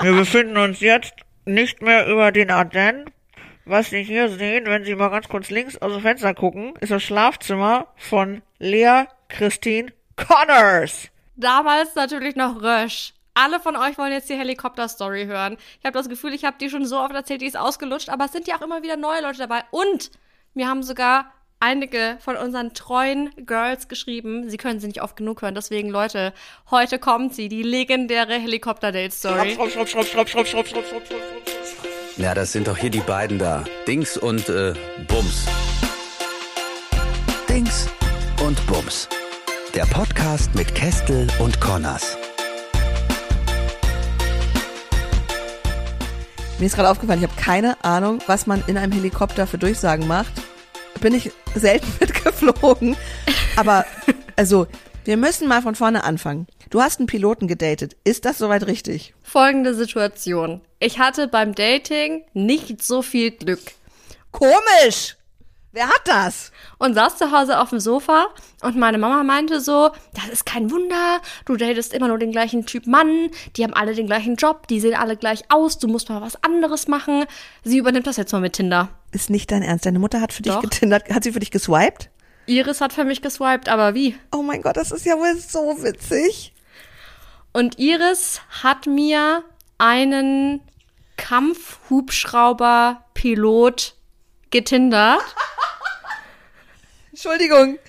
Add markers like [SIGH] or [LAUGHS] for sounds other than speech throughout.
Wir befinden uns jetzt nicht mehr über den Ardennen. Was Sie hier sehen, wenn Sie mal ganz kurz links aus dem Fenster gucken, ist das Schlafzimmer von Lea Christine Connors. Damals natürlich noch Rösch. Alle von euch wollen jetzt die Helikopter-Story hören. Ich habe das Gefühl, ich habe die schon so oft erzählt, die ist ausgelutscht, aber es sind ja auch immer wieder neue Leute dabei. Und mir haben sogar einige von unseren treuen Girls geschrieben. Sie können sie nicht oft genug hören. Deswegen, Leute, heute kommt sie, die legendäre Helikopter-Date-Story. Ja, das sind doch hier die beiden da. Dings und äh, Bums. Dings und Bums. Der Podcast mit Kestel und Connors. Mir ist gerade aufgefallen, ich habe keine Ahnung, was man in einem Helikopter für Durchsagen macht. Bin ich selten [LAUGHS] mitgeflogen. Aber, also, wir müssen mal von vorne anfangen. Du hast einen Piloten gedatet. Ist das soweit richtig? Folgende Situation. Ich hatte beim Dating nicht so viel Glück. Komisch! Wer hat das? und saß zu Hause auf dem Sofa und meine Mama meinte so, das ist kein Wunder, du datest immer nur den gleichen Typ Mann, die haben alle den gleichen Job, die sehen alle gleich aus, du musst mal was anderes machen. Sie übernimmt das jetzt mal mit Tinder. Ist nicht dein Ernst. Deine Mutter hat für Doch. dich getindert, hat sie für dich geswiped? Iris hat für mich geswiped, aber wie? Oh mein Gott, das ist ja wohl so witzig. Und Iris hat mir einen Kampfhubschrauber-Pilot getindert. [LAUGHS] Entschuldigung.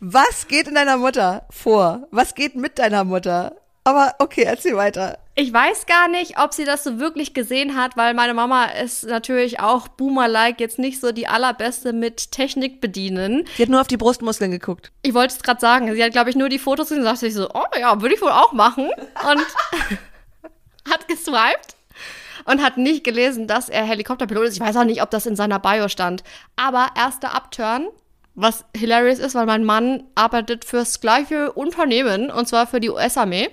Was geht in deiner Mutter vor? Was geht mit deiner Mutter? Aber okay, erzähl weiter. Ich weiß gar nicht, ob sie das so wirklich gesehen hat, weil meine Mama ist natürlich auch Boomer-like jetzt nicht so die allerbeste mit Technik bedienen. Die hat nur auf die Brustmuskeln geguckt. Ich wollte es gerade sagen. Sie hat, glaube ich, nur die Fotos gesehen und sagte sich so, oh ja, würde ich wohl auch machen. Und [LAUGHS] hat geswiped und hat nicht gelesen, dass er Helikopterpilot ist. Ich weiß auch nicht, ob das in seiner Bio stand. Aber erster Upturn, was hilarious ist, weil mein Mann arbeitet fürs gleiche Unternehmen und zwar für die US-Armee.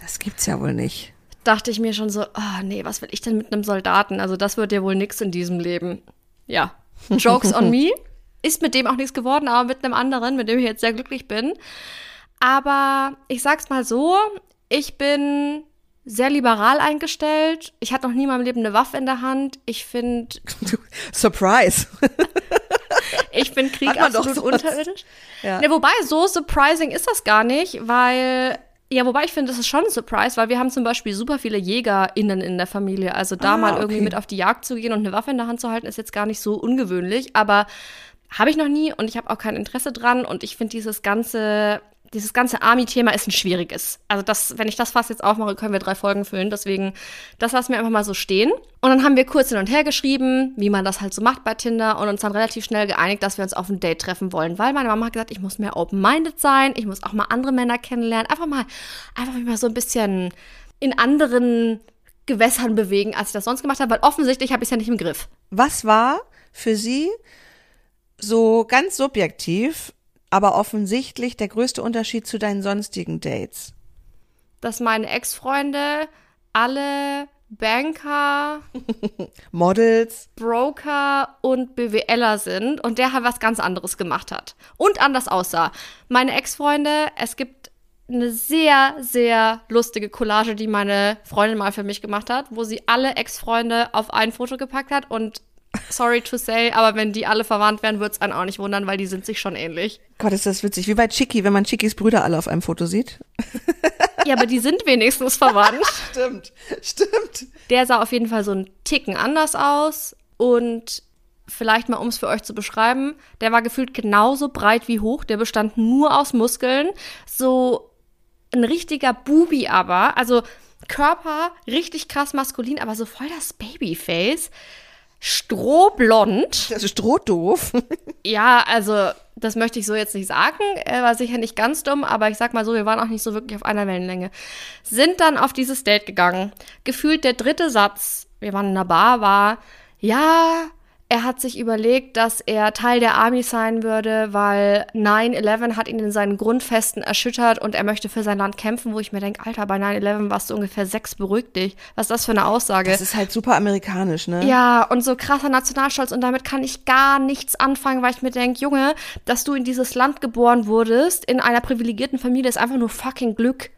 Das gibt's ja wohl nicht. Dachte ich mir schon so, oh nee, was will ich denn mit einem Soldaten? Also das wird ja wohl nix in diesem Leben. Ja, Jokes on me. [LAUGHS] Ist mit dem auch nichts geworden, aber mit einem anderen, mit dem ich jetzt sehr glücklich bin. Aber ich sag's mal so, ich bin sehr liberal eingestellt. Ich hatte noch nie in meinem Leben eine Waffe in der Hand. Ich finde, [LAUGHS] Surprise. [LAUGHS] ich finde Krieg absolut unterirdisch. Ja. Ne, wobei, so surprising ist das gar nicht, weil, ja, wobei ich finde, das ist schon ein Surprise, weil wir haben zum Beispiel super viele JägerInnen in der Familie. Also da Ah, mal irgendwie okay. mit auf die Jagd zu gehen und eine Waffe in der Hand zu halten, ist jetzt gar nicht so ungewöhnlich. Aber habe ich noch nie und ich habe auch kein Interesse dran und ich finde dieses ganze, dieses ganze Army-Thema ist ein schwieriges. Also das, wenn ich das fast jetzt aufmache, können wir drei Folgen füllen. Deswegen, das lassen wir einfach mal so stehen. Und dann haben wir kurz hin und her geschrieben, wie man das halt so macht bei Tinder und uns dann relativ schnell geeinigt, dass wir uns auf ein Date treffen wollen, weil meine Mama hat gesagt, ich muss mehr open-minded sein, ich muss auch mal andere Männer kennenlernen, einfach mal, einfach mal so ein bisschen in anderen Gewässern bewegen, als ich das sonst gemacht habe, weil offensichtlich habe ich es ja nicht im Griff. Was war für Sie so ganz subjektiv, aber offensichtlich der größte Unterschied zu deinen sonstigen Dates? Dass meine Ex-Freunde alle Banker, [LAUGHS] Models? Broker und BWLer sind und der halt was ganz anderes gemacht hat und anders aussah. Meine Ex-Freunde, es gibt eine sehr, sehr lustige Collage, die meine Freundin mal für mich gemacht hat, wo sie alle Ex-Freunde auf ein Foto gepackt hat und sorry to say, aber wenn die alle verwandt wären, würde es einen auch nicht wundern, weil die sind sich schon ähnlich. Gott, ist das witzig. Wie bei Chicky, wenn man Chickys Brüder alle auf einem Foto sieht. [LAUGHS] Ja, aber die sind wenigstens verwandt. [LAUGHS] Stimmt, stimmt. Der sah auf jeden Fall so einen Ticken anders aus und vielleicht mal, um es für euch zu beschreiben, der war gefühlt genauso breit wie hoch, der bestand nur aus Muskeln, so ein richtiger Bubi aber, also Körper richtig krass maskulin, aber so voll das Babyface, strohblond. Das ist strohdoof. Ja, also das möchte ich so jetzt nicht sagen. Er war sicher nicht ganz dumm, aber ich sag mal so, wir waren auch nicht so wirklich auf einer Wellenlänge. Sind dann auf dieses Date gegangen. Gefühlt der dritte Satz, wir waren in einer Bar, war, ja, Er hat sich überlegt, dass er Teil der Army sein würde, weil 9-11 hat ihn in seinen Grundfesten erschüttert und er möchte für sein Land kämpfen, wo ich mir denke, Alter, bei 9-11 warst du ungefähr sechs, beruhig dich. Was ist das für eine Aussage? Das ist halt super amerikanisch, ne? Ja, und so krasser Nationalstolz und damit kann ich gar nichts anfangen, weil ich mir denke, Junge, dass du in dieses Land geboren wurdest, in einer privilegierten Familie, ist einfach nur fucking Glück.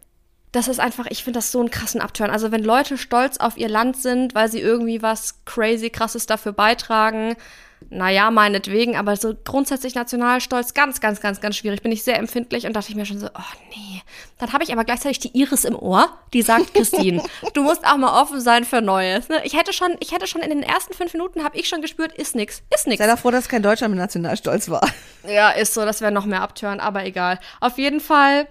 Das ist einfach, ich finde das so einen krassen Abturn. Also wenn Leute stolz auf ihr Land sind, weil sie irgendwie was crazy krasses dafür beitragen, naja, meinetwegen, aber so grundsätzlich Nationalstolz, ganz, ganz, ganz, ganz schwierig. Bin ich sehr empfindlich und dachte ich mir schon so, oh nee. Dann habe ich aber gleichzeitig die Iris im Ohr, die sagt, [LAUGHS] Christine, du musst auch mal offen sein für Neues. Ne? Ich hätte schon, ich hätte schon in den ersten fünf Minuten, habe ich schon gespürt, ist nix, ist nix. Sei doch froh, dass kein Deutscher mit Nationalstolz war. Ja, ist so, das wäre noch mehr Abtören, aber egal. Auf jeden Fall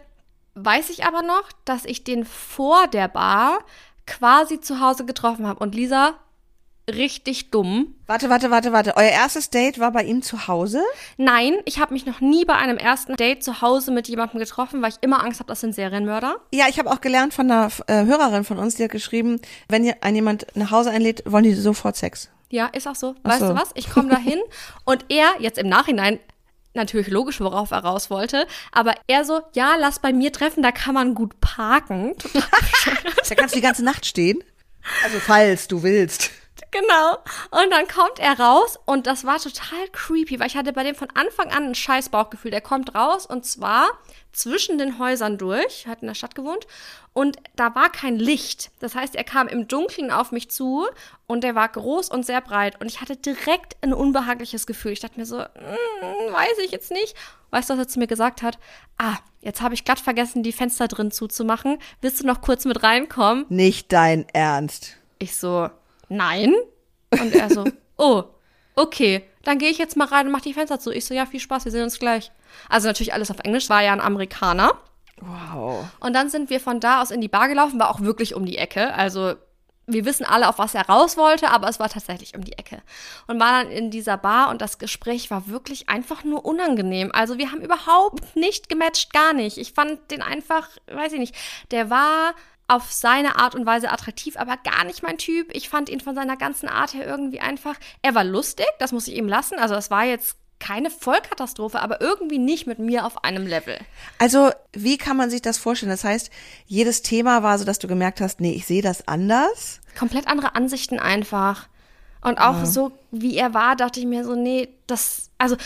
weiß ich aber noch, dass ich den vor der Bar quasi zu Hause getroffen habe. Und Lisa, richtig dumm. Warte, warte, warte, warte. Euer erstes Date war bei ihm zu Hause? Nein, ich habe mich noch nie bei einem ersten Date zu Hause mit jemandem getroffen, weil ich immer Angst habe, das sind Serienmörder. Ja, ich habe auch gelernt von einer äh, Hörerin von uns, die hat geschrieben, wenn ihr ein jemand nach Hause einlädt, wollen die sofort Sex. Ja, ist auch so. Weißt so. du was? Ich komme da hin [LAUGHS] und er, jetzt im Nachhinein, natürlich logisch, worauf er raus wollte, aber er so, ja, lass bei mir treffen, da kann man gut parken. [LAUGHS] Da kannst du die ganze Nacht stehen. Also falls du willst. Genau. Und dann kommt er raus und das war total creepy, weil ich hatte bei dem von Anfang an ein scheiß Bauchgefühl. Der kommt raus und zwar zwischen den Häusern durch, hat in der Stadt gewohnt und da war kein Licht. Das heißt, er kam im Dunkeln auf mich zu und der war groß und sehr breit und ich hatte direkt ein unbehagliches Gefühl. Ich dachte mir so, mm, weiß ich jetzt nicht. Weißt du, was er zu mir gesagt hat? Ah, jetzt habe ich glatt vergessen, die Fenster drin zuzumachen. Willst du noch kurz mit reinkommen? Nicht dein Ernst. Ich so, nein. Und er so, [LAUGHS] oh, okay, dann gehe ich jetzt mal rein und mach die Fenster zu. Ich so, ja, viel Spaß, wir sehen uns gleich. Also natürlich alles auf Englisch, war ja ein Amerikaner. Wow. Und dann sind wir von da aus in die Bar gelaufen, war auch wirklich um die Ecke. Also wir wissen alle, auf was er raus wollte, aber es war tatsächlich um die Ecke. Und war dann in dieser Bar und das Gespräch war wirklich einfach nur unangenehm. Also wir haben überhaupt nicht gematcht, gar nicht. Ich fand den einfach, weiß ich nicht, der war auf seine Art und Weise attraktiv, aber gar nicht mein Typ. Ich fand ihn von seiner ganzen Art her irgendwie einfach, er war lustig, das muss ich ihm lassen. Also das war jetzt keine Vollkatastrophe, aber irgendwie nicht mit mir auf einem Level. Also, wie kann man sich das vorstellen? Das heißt, jedes Thema war so, dass du gemerkt hast, nee, ich sehe das anders. komplett andere Ansichten einfach. Und auch so, wie er war, dachte ich mir so, nee, das, also,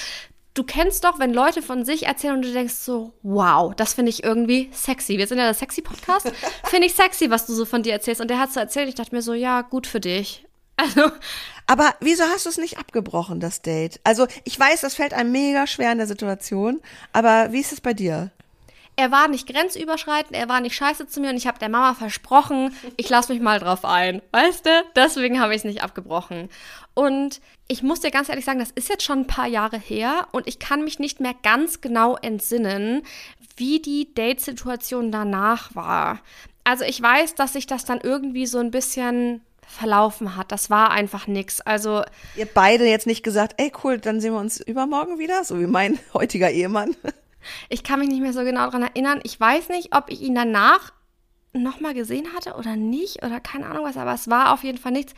du kennst doch, wenn Leute von sich erzählen und du denkst so, wow, das finde ich irgendwie sexy. Wir sind ja der Sexy-Podcast. [LAUGHS] finde ich sexy, was du so von dir erzählst. Und der hat so erzählt, ich dachte mir so, ja, gut für dich. [LAUGHS] Also, Aber wieso hast du es nicht abgebrochen, das Date? Also, ich weiß, das fällt einem mega schwer in der Situation, aber wie ist es bei dir? Er war nicht grenzüberschreitend, er war nicht scheiße zu mir und ich habe der Mama versprochen, ich lasse mich mal drauf ein. Weißt du? Deswegen habe ich es nicht abgebrochen. Und ich muss dir ganz ehrlich sagen, das ist jetzt schon ein paar Jahre her und ich kann mich nicht mehr ganz genau entsinnen, wie die Date-Situation danach war. Also ich weiß, dass sich das dann irgendwie so ein bisschen verlaufen hat. Das war einfach nix. Also Ihr beide jetzt nicht gesagt, ey cool, dann sehen wir uns übermorgen wieder, so wie mein [LAUGHS] heutiger Ehemann. Ich kann mich nicht mehr so genau daran erinnern. Ich weiß nicht, ob ich ihn danach nochmal gesehen hatte oder nicht oder keine Ahnung was, aber es war auf jeden Fall nichts.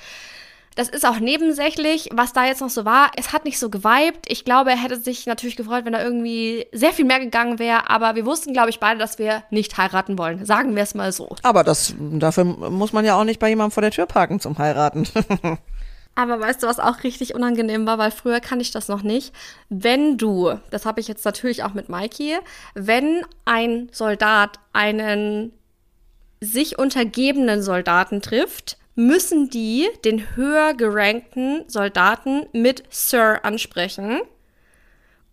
Das ist auch nebensächlich, was da jetzt noch so war. Es hat nicht so geweibt. Ich glaube, er hätte sich natürlich gefreut, wenn da irgendwie sehr viel mehr gegangen wäre. Aber wir wussten, glaube ich, beide, dass wir nicht heiraten wollen. Sagen wir es mal so. Aber das, dafür muss man ja auch nicht bei jemandem vor der Tür parken zum Heiraten. [LAUGHS] Aber weißt du, was auch richtig unangenehm war, weil früher kann ich das noch nicht. Wenn du, das habe ich jetzt natürlich auch mit Mikey, wenn ein Soldat einen sich untergebenen Soldaten trifft, müssen die den höher gerankten Soldaten mit Sir ansprechen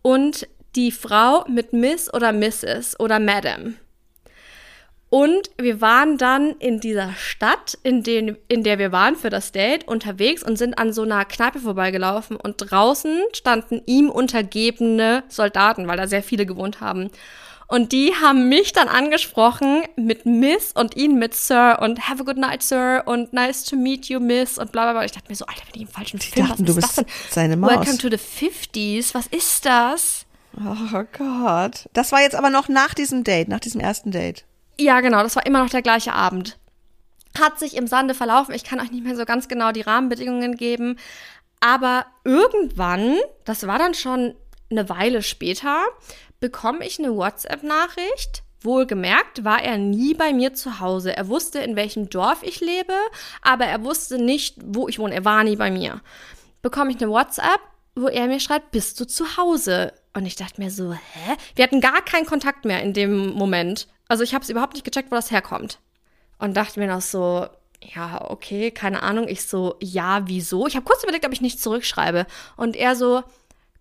und die Frau mit Miss oder Mrs. oder Madam. Und wir waren dann in dieser Stadt, in, den, in der wir waren für das Date, unterwegs und sind an so einer Kneipe vorbeigelaufen. Und draußen standen ihm untergebene Soldaten, weil da sehr viele gewohnt haben. Und die haben mich dann angesprochen mit Miss und ihn mit Sir und Have a good night, Sir und Nice to meet you, Miss und bla bla bla. Ich dachte mir so, Alter, bin ich im falschen Film? dachten, was du ist bist das denn? seine Maus. Welcome to the 50s. Was ist das? Oh Gott. Das war jetzt aber noch nach diesem Date, nach diesem ersten Date. Ja, genau, das war immer noch der gleiche Abend. Hat sich im Sande verlaufen. Ich kann euch nicht mehr so ganz genau die Rahmenbedingungen geben. Aber irgendwann, das war dann schon eine Weile später, bekomme ich eine WhatsApp-Nachricht. Wohlgemerkt war er nie bei mir zu Hause. Er wusste, in welchem Dorf ich lebe, aber er wusste nicht, wo ich wohne. Er war nie bei mir. Bekomme ich eine WhatsApp, wo er mir schreibt, bist du zu Hause? Und ich dachte mir so, hä? Wir hatten gar keinen Kontakt mehr in dem Moment. Also ich habe es überhaupt nicht gecheckt, wo das herkommt. Und dachte mir noch so, ja, okay, keine Ahnung. Ich so, ja, wieso? Ich habe kurz überlegt, ob ich nicht zurückschreibe. Und er so,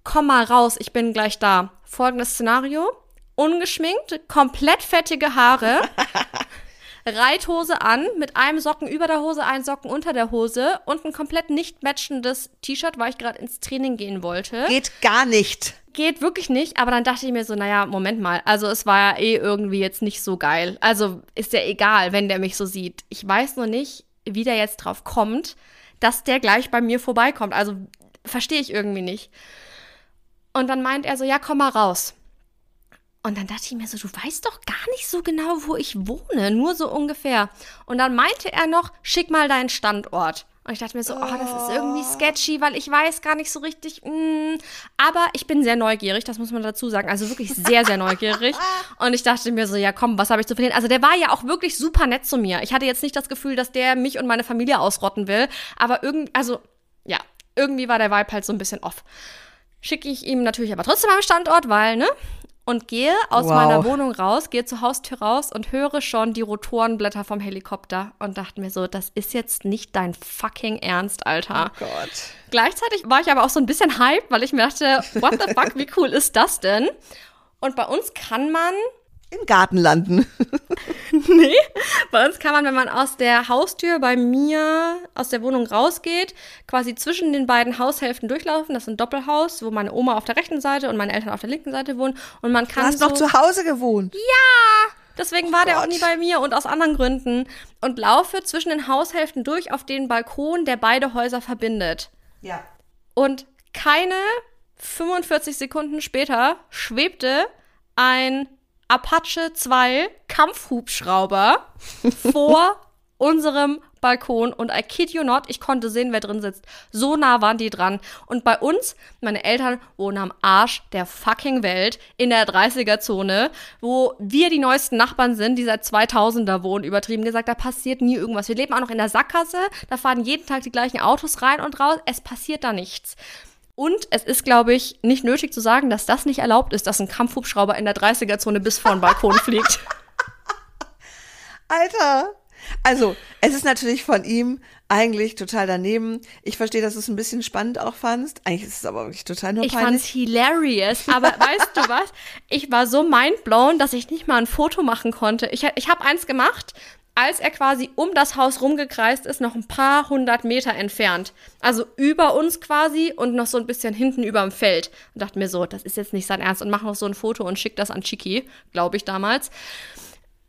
komm mal raus, ich bin gleich da. Folgendes Szenario. Ungeschminkt, komplett fettige Haare, [LAUGHS] Reithose an, mit einem Socken über der Hose, einen Socken unter der Hose und ein komplett nicht matchendes T-Shirt, weil ich gerade ins Training gehen wollte. Geht gar nicht. Geht wirklich nicht, aber dann dachte ich mir so, naja, Moment mal, also es war ja eh irgendwie jetzt nicht so geil. Also ist ja egal, wenn der mich so sieht. Ich weiß nur nicht, wie der jetzt drauf kommt, dass der gleich bei mir vorbeikommt. Also verstehe ich irgendwie nicht. Und dann meint er so, ja, komm mal raus. Und dann dachte ich mir so, du weißt doch gar nicht so genau, wo ich wohne, nur so ungefähr. Und dann meinte er noch, schick mal deinen Standort. Und ich dachte mir so, oh, das ist irgendwie sketchy, weil ich weiß gar nicht so richtig. Mm. Aber ich bin sehr neugierig, das muss man dazu sagen. Also wirklich sehr, sehr neugierig. [LAUGHS] Und ich dachte mir so, ja komm, was habe ich zu verlieren? Also der war ja auch wirklich super nett zu mir. Ich hatte jetzt nicht das Gefühl, dass der mich und meine Familie ausrotten will. Aber irgendwie, also ja, irgendwie war der Vibe halt so ein bisschen off. Schicke ich ihm natürlich aber trotzdem am Standort, weil, ne? Und gehe aus Wow. meiner Wohnung raus, gehe zur Haustür raus und höre schon die Rotorenblätter vom Helikopter und dachte mir so, das ist jetzt nicht dein fucking Ernst, Alter. Gott. Gleichzeitig war ich aber auch so ein bisschen hyped, weil ich mir dachte, what the [LAUGHS] fuck, wie cool ist das denn? Und bei uns kann man, Im Garten landen. [LAUGHS] nee, bei uns kann man, wenn man aus der Haustür bei mir aus der Wohnung rausgeht, quasi zwischen den beiden Haushälften durchlaufen. Das ist ein Doppelhaus, wo meine Oma auf der rechten Seite und meine Eltern auf der linken Seite wohnen. Und man Du kann hast so noch zu Hause gewohnt. Deswegen war der auch Gott. nie bei mir und aus anderen Gründen. Und laufe zwischen den Haushälften durch auf den Balkon, der beide Häuser verbindet. Ja. Und keine 45 Sekunden später schwebte ein Apache 2 Kampfhubschrauber [LAUGHS] vor unserem Balkon und I kid you not, ich konnte sehen, wer drin sitzt. So nah waren die dran. Und bei uns, meine Eltern wohnen am Arsch der fucking Welt in der 30er-Zone, wo wir die neuesten Nachbarn sind, die seit 2000er wohnen, übertrieben gesagt, da passiert nie irgendwas. Wir leben auch noch in der Sackgasse, da fahren jeden Tag die gleichen Autos rein und raus, es passiert da nichts. Und es ist, glaube ich, nicht nötig zu sagen, dass das nicht erlaubt ist, dass ein Kampfhubschrauber in der 30er-Zone bis vor den Balkon fliegt. [LAUGHS] Alter. Also, es ist natürlich von ihm eigentlich total daneben. Ich verstehe, dass du es ein bisschen spannend auch fandst. Eigentlich ist es aber wirklich total nur Ich fand's peinlich. hilarious, aber weißt du was? Ich war so mindblown, dass ich nicht mal ein Foto machen konnte. Ich, ich habe eins gemacht, als er quasi um das Haus rumgekreist ist, noch ein paar hundert Meter entfernt. Also über uns quasi und noch so ein bisschen hinten über dem Feld. Und dachte mir so, das ist jetzt nicht sein Ernst und mach noch so ein Foto und schick das an Chiki, glaube ich damals.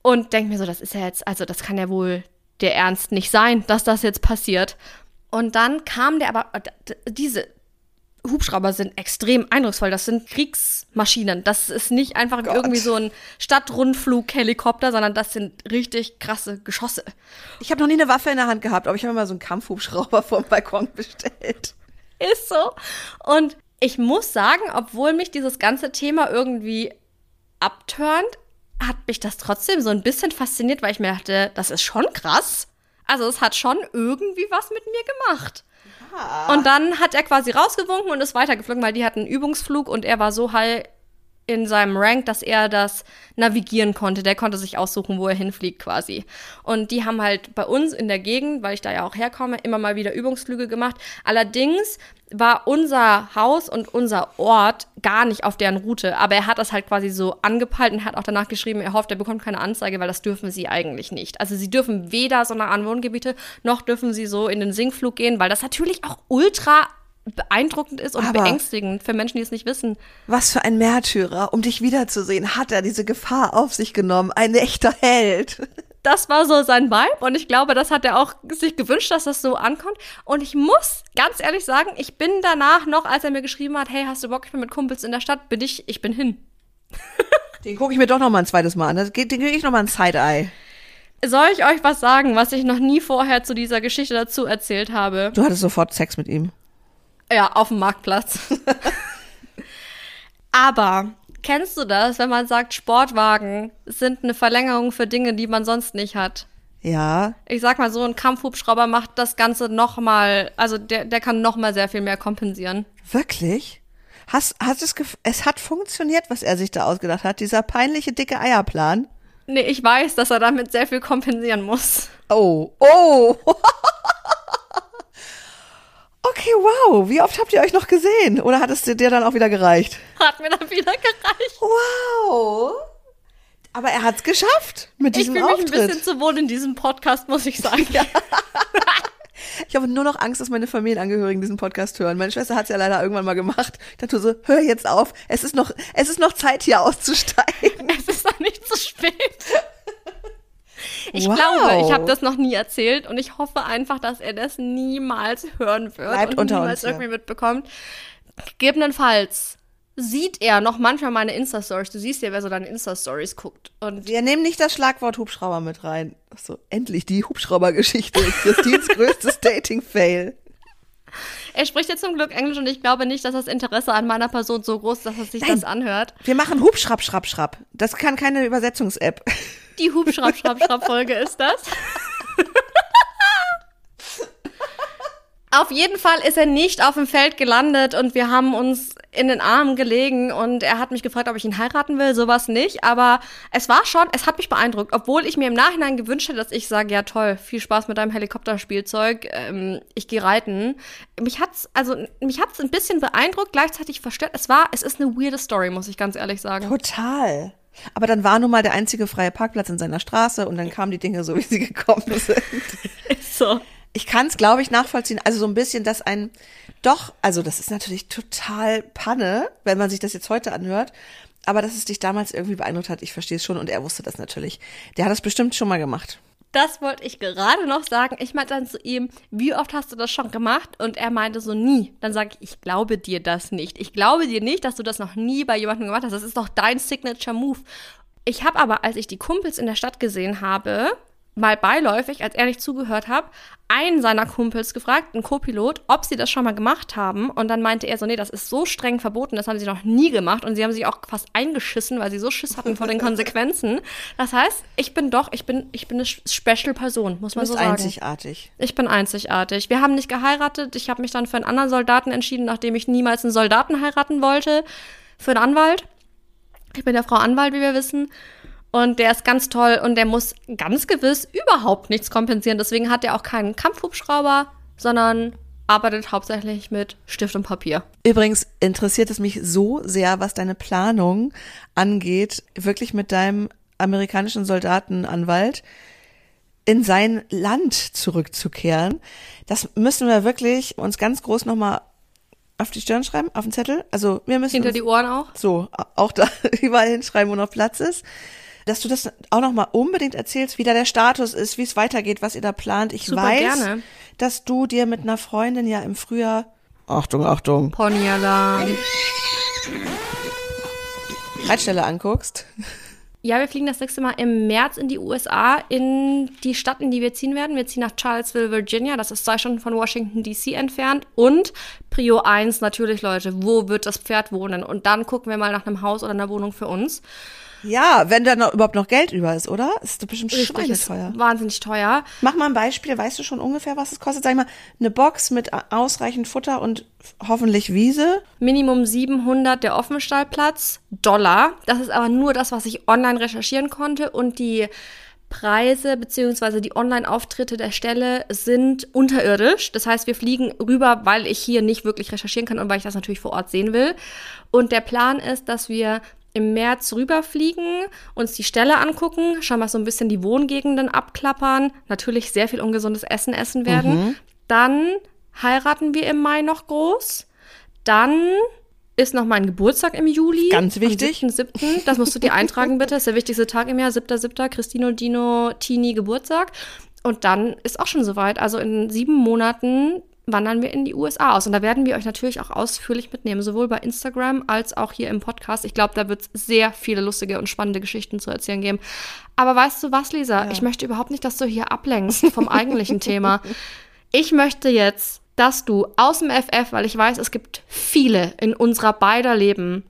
Und denk mir so, das ist ja jetzt, also das kann ja wohl der Ernst nicht sein, dass das jetzt passiert. Und dann kam der aber, diese Hubschrauber sind extrem eindrucksvoll. Das sind Kriegsmaschinen. Das ist nicht einfach irgendwie so ein Stadtrundflug-Helikopter, sondern das sind richtig krasse Geschosse. Ich habe noch nie eine Waffe in der Hand gehabt, aber ich habe immer so einen Kampfhubschrauber [LAUGHS] vom Balkon bestellt. Ist so. Und ich muss sagen, obwohl mich dieses ganze Thema irgendwie abturnt, hat mich das trotzdem so ein bisschen fasziniert, weil ich mir dachte, das ist schon krass. Also es hat schon irgendwie was mit mir gemacht. Und dann hat er quasi rausgewunken und ist weitergeflogen, weil die hatten einen Übungsflug und er war so high in seinem Rank, dass er das navigieren konnte. Der konnte sich aussuchen, wo er hinfliegt quasi. Und die haben halt bei uns in der Gegend, weil ich da ja auch herkomme, immer mal wieder Übungsflüge gemacht. Allerdings war unser Haus und unser Ort gar nicht auf deren Route. Aber er hat das halt quasi so angepeilt und hat auch danach geschrieben, er hofft, er bekommt keine Anzeige, weil das dürfen sie eigentlich nicht. Also sie dürfen weder so nah an Wohngebiete, noch dürfen sie so in den Sinkflug gehen, weil das natürlich auch ultra beeindruckend ist und Aber- beängstigend für Menschen, die es nicht wissen. Was für ein Märtyrer, um dich wiederzusehen, hat er diese Gefahr auf sich genommen. Ein echter Held. [LAUGHS] das war so sein Vibe und ich glaube, das hat er auch sich gewünscht, dass das so ankommt. Und ich muss ganz ehrlich sagen, ich bin danach noch, als er mir geschrieben hat, hey, hast du Bock, ich bin mit Kumpels in der Stadt, bin ich, ich bin hin. [LAUGHS] Den gucke ich mir doch noch mal ein zweites Mal an. Das geht- Den kriege ich noch mal ein Side-Eye. Soll ich euch was sagen, was ich noch nie vorher zu dieser Geschichte dazu erzählt habe? Du hattest sofort Sex mit ihm. Ja, auf dem Marktplatz. [LAUGHS] Aber kennst du das, wenn man sagt, Sportwagen sind eine Verlängerung für Dinge, die man sonst nicht hat? Ja, Ich sag mal so, ein Kampfhubschrauber macht das Ganze noch mal, also der, der kann noch mal sehr viel mehr kompensieren. wirklich? Hast, hast es, gef- es hat funktioniert, was er sich da ausgedacht hat, dieser peinliche dicke Eierplan. Nee, ich weiß, dass er damit sehr viel kompensieren muss. Oh, oh. [LAUGHS] Okay, wow. Wie oft habt ihr euch noch gesehen? Oder hat es dir dann auch wieder gereicht? Hat mir dann wieder gereicht. Wow. Aber er hat's geschafft mit Ich diesem fühle mich ein Auftritt. bisschen zu wohl in diesem Podcast, muss ich sagen. Ich habe nur noch Angst, dass meine Familienangehörigen diesen Podcast hören. Meine Schwester hat's ja leider irgendwann mal gemacht. Ich dachte so, hör jetzt auf. Es ist noch, es ist noch Zeit, hier auszusteigen. Es ist noch nicht zu spät. Ich Wow. glaube, ich habe das noch nie erzählt und ich hoffe einfach, dass er das niemals hören wird Bleibt und unter niemals uns, ja. irgendwie mitbekommt. Gegebenenfalls sieht er noch manchmal meine Insta-Stories. Du siehst ja, wer so deine Insta-Stories guckt. Und Wir nehmen nicht das Schlagwort Hubschrauber mit rein. Ach so, endlich die Hubschraubergeschichte. Christins [LAUGHS] größtes Dating-Fail. Er spricht jetzt zum Glück Englisch und ich glaube nicht, dass das Interesse an meiner Person so groß ist, dass er sich Nein. das anhört. Wir machen Hubschrapp, schrapp, schrapp. Das kann keine Übersetzungs-App. Die Hubschrapp-Schrapp-Schrapp-Folge ist das. [LAUGHS] Auf jeden Fall ist er nicht auf dem Feld gelandet und wir haben uns in den Armen gelegen und er hat mich gefragt, ob ich ihn heiraten will, sowas nicht. Aber es war schon, es hat mich beeindruckt, obwohl ich mir im Nachhinein gewünscht hätte, dass ich sage, ja toll, viel Spaß mit deinem Helikopterspielzeug, ähm, ich gehe reiten. Mich hat's, also mich hat's ein bisschen beeindruckt, gleichzeitig verstört. Es war, es ist eine weirde Story, muss ich ganz ehrlich sagen. Total. Aber dann war nun mal der einzige freie Parkplatz in seiner Straße und dann kamen die Dinge so, wie sie [LAUGHS] gekommen sind. [LAUGHS] So. Ich kann es, glaube ich, nachvollziehen. Also so ein bisschen, dass ein doch, also das ist natürlich total Panne, wenn man sich das jetzt heute anhört. Aber dass es dich damals irgendwie beeindruckt hat, ich verstehe es schon und er wusste das natürlich. Der hat das bestimmt schon mal gemacht. Das wollte ich gerade noch sagen. Ich meinte dann zu ihm, wie oft hast du das schon gemacht? Und er meinte so nie. Dann sage ich, ich glaube dir das nicht. Ich glaube dir nicht, dass du das noch nie bei jemandem gemacht hast. Das ist doch dein Signature Move. Ich habe aber, als ich die Kumpels in der Stadt gesehen habe, mal beiläufig, als er nicht zugehört habe, einen seiner Kumpels gefragt, einen Co-Pilot, ob sie das schon mal gemacht haben. Und dann meinte er so, nee, das ist so streng verboten, das haben sie noch nie gemacht. Und sie haben sich auch fast eingeschissen, weil sie so Schiss hatten vor den [LAUGHS] Konsequenzen. Das heißt, ich bin doch, ich bin, ich bin eine Special Person, muss man bist so sagen. einzigartig. Ich bin einzigartig. Wir haben nicht geheiratet. Ich habe mich dann für einen anderen Soldaten entschieden, nachdem ich niemals einen Soldaten heiraten wollte. Für einen Anwalt. Ich bin der Frau Anwalt, wie wir wissen. Und der ist ganz toll und der muss ganz gewiss überhaupt nichts kompensieren. Deswegen hat er auch keinen Kampfhubschrauber, sondern arbeitet hauptsächlich mit Stift und Papier. Übrigens interessiert es mich so sehr, was deine Planung angeht, wirklich mit deinem amerikanischen Soldatenanwalt in sein Land zurückzukehren. Das müssen wir wirklich uns ganz groß nochmal auf die Stirn schreiben, auf den Zettel. Also wir müssen Hinter die Ohren auch. so auch da [LAUGHS] überall hinschreiben, wo noch Platz ist. Dass du das auch nochmal unbedingt erzählst, wie da der Status ist, wie es weitergeht, was ihr da plant. Ich Super weiß, gerne. dass du dir mit einer Freundin ja im Frühjahr Achtung, Achtung. Ponyalarm. Reitstelle anguckst. Ja, wir fliegen das nächste Mal im März in die USA, in die Stadt, in die wir ziehen werden. Wir ziehen nach Charlesville, Virginia. Das ist zwei Stunden von Washington, D.C. entfernt. Und Prio 1 natürlich, Leute, wo wird das Pferd wohnen? Und dann gucken wir mal nach einem Haus oder einer Wohnung für uns. Ja, wenn da noch, überhaupt noch Geld über ist, oder? Ist doch bestimmt ist schweineteuer. wahnsinnig teuer. Mach mal ein Beispiel, weißt du schon ungefähr, was es kostet? Sag mal, eine Box mit ausreichend Futter und hoffentlich Wiese. Minimum 700 der Offenstallplatz, Dollar. Das ist aber nur das, was ich online recherchieren konnte. Und die Preise beziehungsweise die Online-Auftritte der Stelle sind unterirdisch. Das heißt, wir fliegen rüber, weil ich hier nicht wirklich recherchieren kann und weil ich das natürlich vor Ort sehen will. Und der Plan ist, dass wir im März rüberfliegen, uns die Stelle angucken, schon mal so ein bisschen die Wohngegenden abklappern, natürlich sehr viel ungesundes Essen essen werden. Dann heiraten wir im Mai noch groß. Dann ist noch mein Geburtstag im Juli. Ganz wichtig. Am 7.7. Das musst du dir eintragen, [LAUGHS] bitte. Das ist der wichtigste Tag im Jahr. 7.7. Christino Dino Tini Geburtstag. Und dann ist auch schon soweit. Also in sieben Monaten wandern wir in die USA aus. Und da werden wir euch natürlich auch ausführlich mitnehmen, sowohl bei Instagram als auch hier im Podcast. Ich glaube, da wird es sehr viele lustige und spannende Geschichten zu erzählen geben. Aber weißt du was, Lisa? Ich möchte überhaupt nicht, dass du hier ablenkst vom eigentlichen Thema. [LAUGHS] Ich möchte jetzt dass du aus dem FF, weil ich weiß, es gibt viele in unserer beider Leben.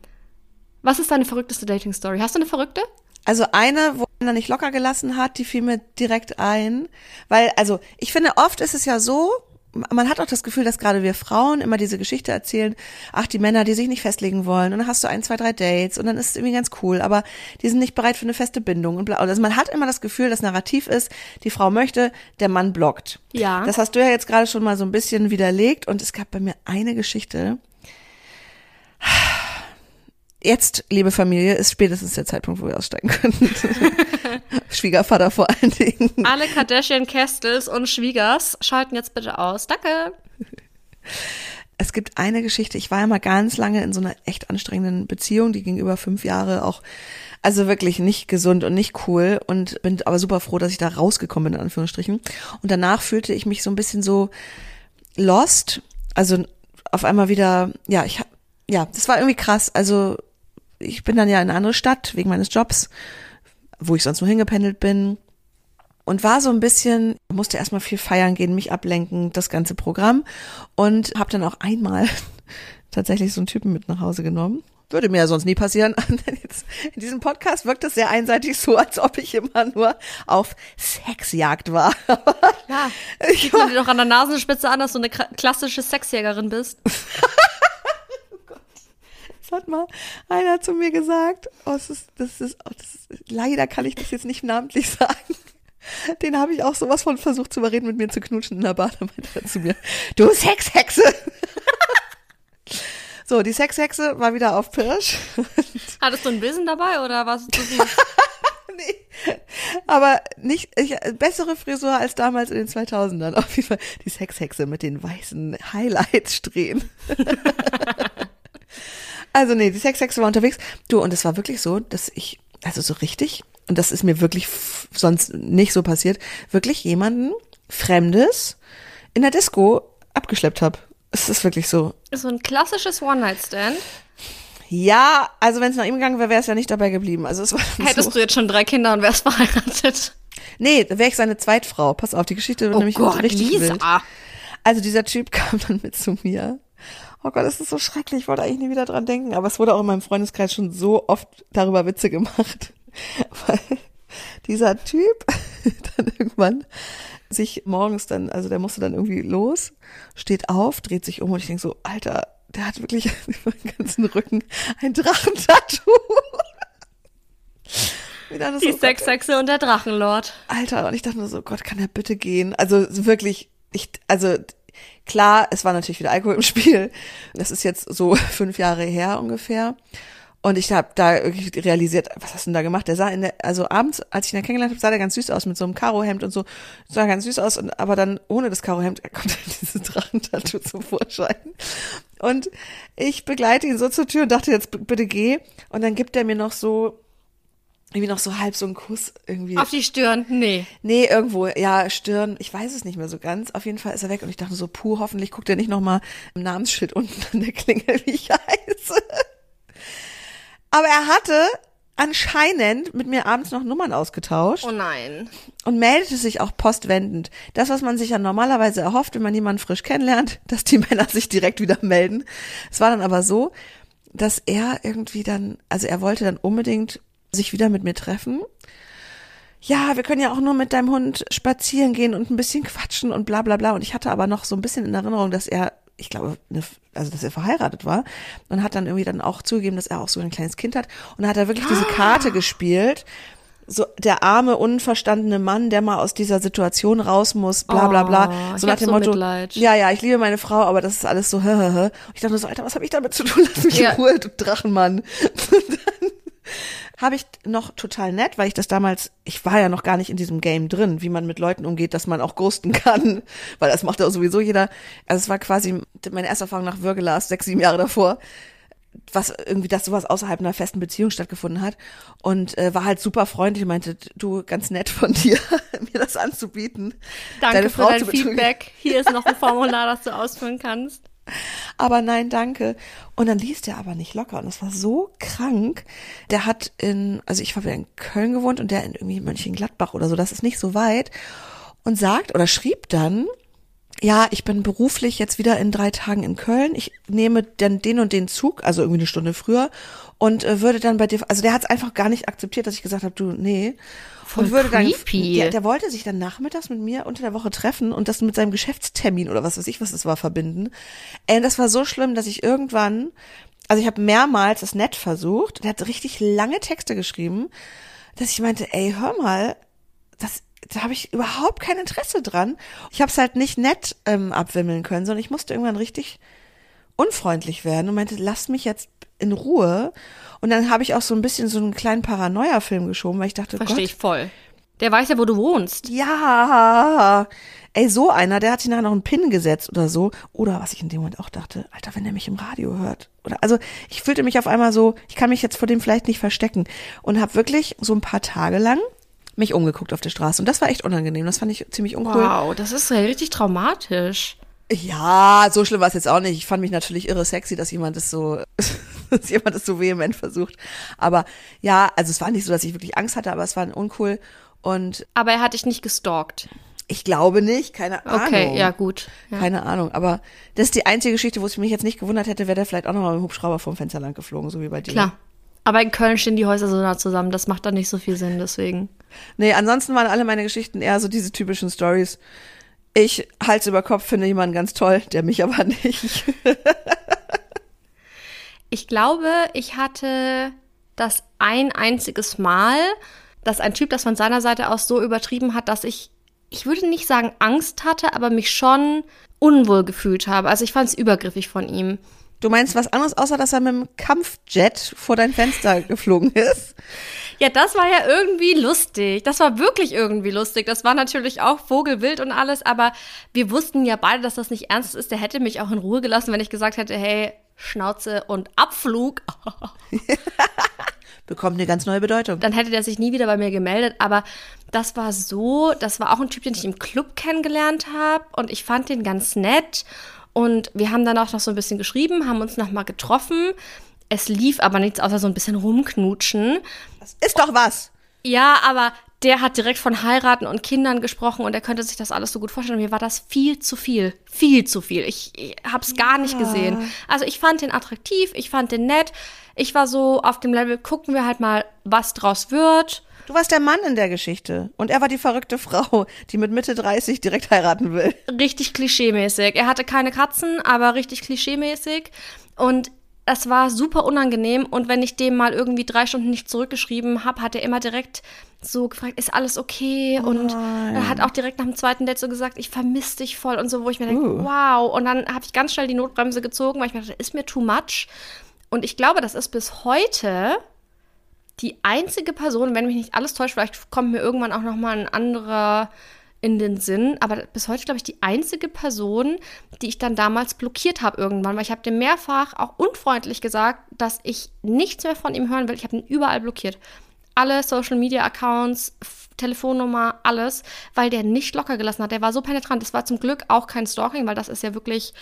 Was ist deine verrückteste Dating-Story? Hast du eine verrückte? Also eine, wo er nicht locker gelassen hat, die fiel mir direkt ein. Weil, also ich finde, oft ist es ja so, man hat auch das Gefühl, dass gerade wir Frauen immer diese Geschichte erzählen, ach, die Männer, die sich nicht festlegen wollen, und dann hast du ein, zwei, drei Dates und dann ist es irgendwie ganz cool, aber die sind nicht bereit für eine feste Bindung und bla. Also man hat immer das Gefühl, das Narrativ ist, die Frau möchte, der Mann blockt. Ja. Das hast du ja jetzt gerade schon mal so ein bisschen widerlegt und es gab bei mir eine Geschichte. Jetzt, liebe Familie, ist spätestens der Zeitpunkt, wo wir aussteigen können. [LAUGHS] Schwiegervater vor allen Dingen. Alle Kardashian Castles und Schwiegers schalten jetzt bitte aus. Danke. Es gibt eine Geschichte, ich war ja mal ganz lange in so einer echt anstrengenden Beziehung, die ging über fünf Jahre auch, also wirklich nicht gesund und nicht cool und bin aber super froh, dass ich da rausgekommen bin, in Anführungsstrichen. Und danach fühlte ich mich so ein bisschen so lost, also auf einmal wieder, ja, ich ja, das war irgendwie krass, also ich bin dann ja in eine andere Stadt wegen meines Jobs, wo ich sonst nur hingependelt bin und war so ein bisschen, musste erstmal viel feiern gehen, mich ablenken, das ganze Programm und habe dann auch einmal [LAUGHS] tatsächlich so einen Typen mit nach Hause genommen. Würde mir ja sonst nie passieren. [LAUGHS] Jetzt, in diesem Podcast wirkt es sehr einseitig so, als ob ich immer nur auf Sexjagd war. [LAUGHS] Ja. Ich man dir doch an der Nasenspitze an, dass du eine klassische Sexjägerin bist. Das hat mal einer zu mir gesagt. Oh, das ist, das ist, oh, das ist, leider kann ich das jetzt nicht namentlich [LAUGHS] sagen. Den habe ich auch sowas von versucht zu überreden, mit mir zu knutschen in der Bar. Da meinte er zu mir, du Sexhexe. so, die Sexhexe war wieder auf Pirsch. Hattest du einen Besen dabei oder warst du süß? [LAUGHS] nee. Aber nicht, ich, bessere Frisur als damals in den 2000ern. Auf jeden Fall die Sexhexe mit den weißen Highlights-Strähnen. [LAUGHS] also nee, die Sexhexe war unterwegs. Du, und es war wirklich so, dass ich, also so richtig, und das ist mir wirklich sonst nicht so passiert, wirklich jemanden Fremdes in der Disco abgeschleppt habe. Es ist wirklich so. So ein klassisches One-Night-Stand. Ja, also wenn es nach ihm gegangen wäre, wäre es ja nicht dabei geblieben. Also es war [LAUGHS] Hättest so. du jetzt schon drei Kinder und wärst [LAUGHS] verheiratet. Nee, da wäre ich seine Zweitfrau. Pass auf, die Geschichte wird nämlich richtig Lisa. wild. Also dieser Typ [LAUGHS] kam dann mit zu mir. Oh Gott, das ist so schrecklich. Ich wollte eigentlich nie wieder dran denken. Aber es wurde auch in meinem Freundeskreis schon so oft darüber Witze gemacht. [LAUGHS] Weil dieser Typ [LAUGHS] dann irgendwann sich morgens dann, also der musste dann irgendwie los, steht auf, dreht sich um und ich denke so, Alter, der hat wirklich [LAUGHS] über den ganzen Rücken ein Drachentattoo. So, Die Gott, Sexhexe und der Drachenlord. Alter, und ich dachte nur so, Gott, kann er bitte gehen? Also wirklich, ich, also klar, es war natürlich wieder Alkohol im Spiel. Das ist jetzt so [LAUGHS] fünf Jahre her ungefähr. Und ich habe da realisiert, was hast du denn da gemacht? Der sah in der, also abends, als ich ihn da kennengelernt habe, sah der ganz süß aus mit so einem Karohemd und so, sah ganz süß aus, und, aber dann ohne das Karohemd kommt [LAUGHS] dann dieses Drachentattoo zum Vorschein. Und ich begleite ihn so zur Tür und dachte, jetzt bitte geh. Und dann gibt er mir noch so, irgendwie noch so halb so einen Kuss irgendwie. Auf die Stirn? Nee. Nee, irgendwo, ja, Stirn, ich weiß es nicht mehr so ganz. Auf jeden Fall ist er weg und ich dachte so, puh, hoffentlich guckt er nicht nochmal im Namensschild unten an der Klingel, [LAUGHS] wie ich heiße. Aber er hatte anscheinend mit mir abends noch Nummern ausgetauscht Oh nein. und meldete sich auch postwendend. Das, was man sich ja normalerweise erhofft, wenn man jemanden frisch kennenlernt, [LAUGHS] dass die Männer sich direkt wieder melden. Es war dann aber so, dass er irgendwie dann, also er wollte dann unbedingt sich wieder mit mir treffen. Ja, wir können ja auch nur mit deinem Hund spazieren gehen und ein bisschen quatschen und bla bla bla. Und ich hatte aber noch so ein bisschen in Erinnerung, dass er, ich glaube, eine, also dass er verheiratet war und hat dann irgendwie dann auch zugegeben, dass er auch so ein kleines Kind hat. Und dann hat er wirklich diese Karte gespielt. So der arme, unverstandene Mann, der mal aus dieser Situation raus muss, bla bla bla. Oh, so nach dem so Motto, Mitleid. ja, ja, ich liebe meine Frau, aber das ist alles so, hä, hä, hä. Und ich dachte nur so, Alter, was habe ich damit zu tun? Lass mich Ja. in Ruhe, du Drachenmann. [LAUGHS] Und dann habe ich noch total nett, weil ich das damals, ich war ja noch gar nicht in diesem Game drin, wie man mit Leuten umgeht, dass man auch ghosten [LAUGHS] kann, weil das macht ja sowieso jeder. Also es war quasi meine erste Erfahrung nach Würgelas, sechs, sieben Jahre davor, was irgendwie, dass sowas außerhalb einer festen Beziehung stattgefunden hat und äh, war halt super freundlich und meinte, du, ganz nett von dir, [LAUGHS] mir das anzubieten. Danke deine für Frau dein zu betrügen. Feedback. Hier ist noch ein Formular, das du ausfüllen kannst. Aber nein, danke. Und dann ließ der aber nicht locker. Und das war so krank. Der hat in, also ich habe ja in Köln gewohnt und der in irgendwie Mönchengladbach oder so, das ist nicht so weit. Und sagt oder schrieb dann, ja, ich bin beruflich jetzt wieder in drei Tagen in Köln. Ich nehme dann den und den Zug, also irgendwie eine Stunde früher, und äh, würde dann bei dir, also der hat es einfach gar nicht akzeptiert, dass ich gesagt habe, du, nee. Voll und würde creepy. dann, der, der wollte sich dann nachmittags mit mir unter der Woche treffen und das mit seinem Geschäftstermin oder was weiß ich, was es war, verbinden. Ey, das war so schlimm, dass ich irgendwann, also ich habe mehrmals das nett versucht, der hat richtig lange Texte geschrieben, dass ich meinte, ey, hör mal, das, da habe ich überhaupt kein Interesse dran. Ich habe es halt nicht nett ähm, abwimmeln können, sondern ich musste irgendwann richtig unfreundlich werden und meinte, lass mich jetzt in Ruhe. Und dann habe ich auch so ein bisschen so einen kleinen Paranoia-Film geschoben, weil ich dachte, Verstehe Gott, ich voll. Der weiß ja, wo du wohnst. ja, ey, so einer, der hat sich nachher noch einen Pin gesetzt oder so. Oder was ich in dem Moment auch dachte, Alter, wenn der mich im Radio hört. Oder also ich fühlte mich auf einmal so, ich kann mich jetzt vor dem vielleicht nicht verstecken. Und habe wirklich so ein paar Tage lang mich umgeguckt auf der Straße. Und das war echt unangenehm. Das fand ich ziemlich uncool. Wow, das ist ja richtig traumatisch. Ja, so schlimm war es jetzt auch nicht. Ich fand mich natürlich irre sexy, dass jemand das so, [LAUGHS] dass jemand das so vehement versucht. Aber ja, also es war nicht so, dass ich wirklich Angst hatte, aber es war uncool. Und Aber er hat dich nicht gestalkt. ich glaube nicht, keine Ahnung. Okay, ja, gut. Ja. Keine Ahnung. Aber das ist die einzige Geschichte, wo es mich jetzt nicht gewundert hätte, wäre der vielleicht auch nochmal mit dem Hubschrauber vom Fenster lang geflogen, so wie bei dir. Klar. Aber in Köln stehen die Häuser so nah zusammen, das macht dann nicht so viel Sinn, deswegen. Nee, ansonsten waren alle meine Geschichten eher so diese typischen Stories. Ich Hals über Kopf finde jemanden ganz toll, der mich aber [LAUGHS] nicht. Ich glaube, ich hatte das ein einziges Mal, dass ein Typ das von seiner Seite aus so übertrieben hat, dass ich, ich würde nicht sagen Angst hatte, aber mich schon unwohl gefühlt habe. Also ich fand es übergriffig von ihm. Du meinst was anderes, außer dass er mit dem Kampfjet vor dein Fenster geflogen ist? Ja, das war ja irgendwie lustig. Das war wirklich irgendwie lustig. Das war natürlich auch Vogelwild und alles, aber wir wussten ja beide, dass das nicht ernst ist. Der hätte mich auch in Ruhe gelassen, wenn ich gesagt hätte, hey, Schnauze und Abflug. [LAUGHS] Bekommt eine ganz neue Bedeutung. Dann hätte der sich nie wieder bei mir gemeldet. Aber das war so, das war auch ein Typ, den ich im Club kennengelernt habe und ich fand den ganz nett. Und wir haben dann auch noch so ein bisschen geschrieben, haben uns nochmal getroffen. Es lief aber nichts außer so ein bisschen rumknutschen. Das ist doch was. Ja, aber der hat direkt von heiraten und Kindern gesprochen und er könnte sich das alles so gut vorstellen. Und mir war das viel zu viel. Viel zu viel. Ich, ich hab's gar nicht gesehen. Also ich fand den attraktiv, ich fand den nett. Ich war so auf dem Level, gucken wir halt mal, was draus wird. Du warst der Mann in der Geschichte. Und er war die verrückte Frau, die mit Mitte 30 direkt heiraten will. Richtig klischeemäßig. Er hatte keine Katzen, aber richtig klischeemäßig. Und es war super unangenehm. Und wenn ich dem mal irgendwie drei Stunden nicht zurückgeschrieben habe, hat er immer direkt so gefragt, ist alles okay? Und er hat auch direkt nach dem zweiten Date so gesagt, ich vermisse dich voll und so, wo ich mir denke, Uh. wow. Und dann habe ich ganz schnell die Notbremse gezogen, weil ich mir dachte, ist mir too much. Und ich glaube, das ist bis heute die einzige Person, wenn mich nicht alles täuscht, vielleicht kommt mir irgendwann auch noch mal ein anderer in den Sinn, aber bis heute glaube ich die einzige Person, die ich dann damals blockiert habe irgendwann, weil ich habe dem mehrfach auch unfreundlich gesagt, dass ich nichts mehr von ihm hören will. Ich habe ihn überall blockiert. Alle Social Media Accounts, Telefonnummer, alles, weil der nicht locker gelassen hat. Der war so penetrant. Das war zum Glück auch kein Stalking, weil das ist ja wirklich